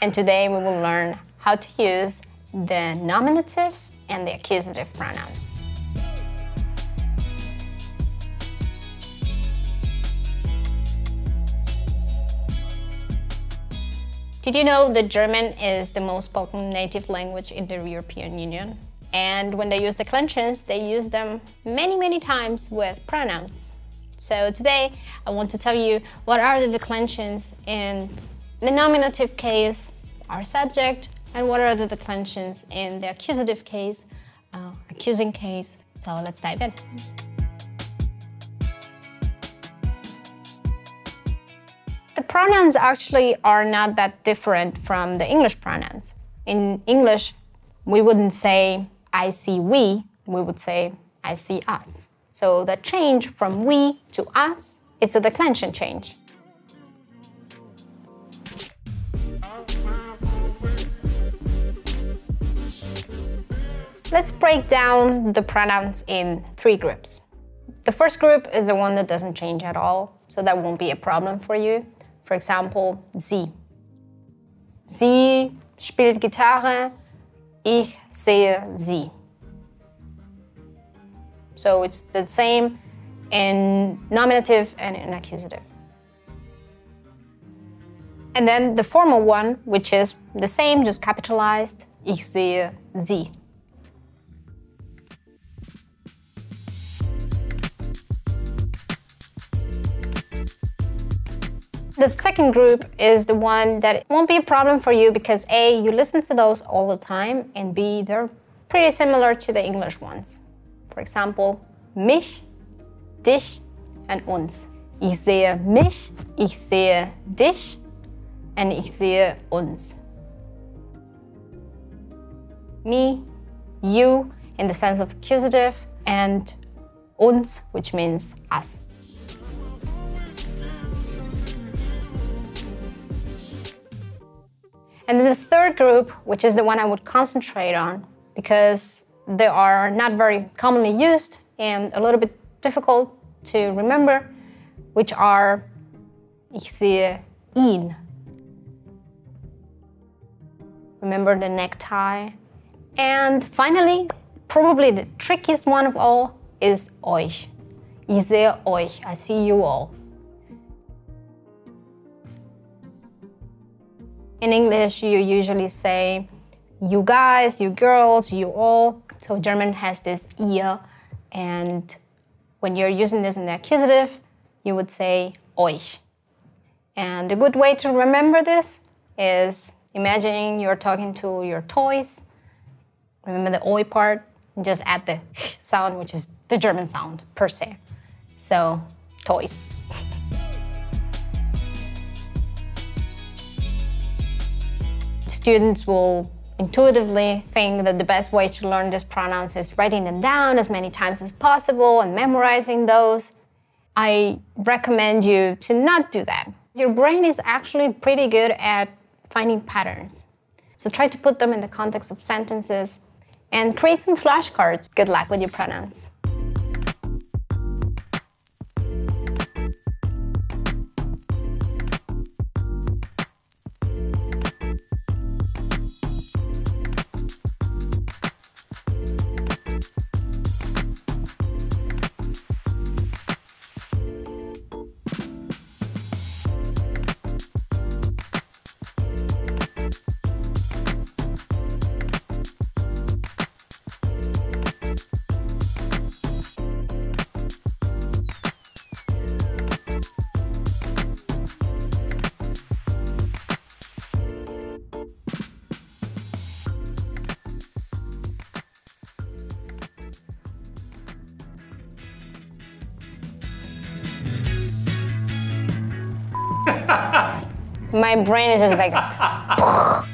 and today we will learn how to use the nominative and the accusative pronouns. Did you know that German is the most spoken native language in the European Union? And when they use the declensions, they use them many, many times with pronouns. So today, I want to tell you what are the declensions in the nominative case, our subject, and what are the declensions in the accusative case, uh, accusing case. So let's dive in. The pronouns actually are not that different from the English pronouns. In English, we wouldn't say I see we, we would say I see us. So the change from we to us, it's a declension change. Let's break down the pronouns in three groups. The first group is the one that doesn't change at all, so that won't be a problem for you. For example, sie. Sie spielt Gitarre, ich sehe sie. So it's the same in nominative and in accusative. And then the formal one, which is the same, just capitalized, ich sehe sie. The second group is the one that won't be a problem for you because A, you listen to those all the time, and B, they're pretty similar to the English ones. For example, mich, dich, and uns. Ich sehe mich, ich sehe dich, and ich sehe uns. Me, you, in the sense of accusative, and uns, which means us. And then the third group, which is the one I would concentrate on because they are not very commonly used and a little bit difficult to remember, which are ich sehe ihn. Uh, remember the necktie. And finally, probably the trickiest one of all is euch. Ich sehe euch. I see you all. In English, you usually say you guys, you girls, you all. So German has this ihr, and when you're using this in the accusative, you would say euch. And a good way to remember this is imagining you're talking to your toys. Remember the oi part, just add the sound, which is the German sound per se. So, toys. Students will intuitively think that the best way to learn these pronouns is writing them down as many times as possible and memorizing those. I recommend you to not do that. Your brain is actually pretty good at finding patterns. So try to put them in the context of sentences and create some flashcards. Good luck with your pronouns. My brain is just like.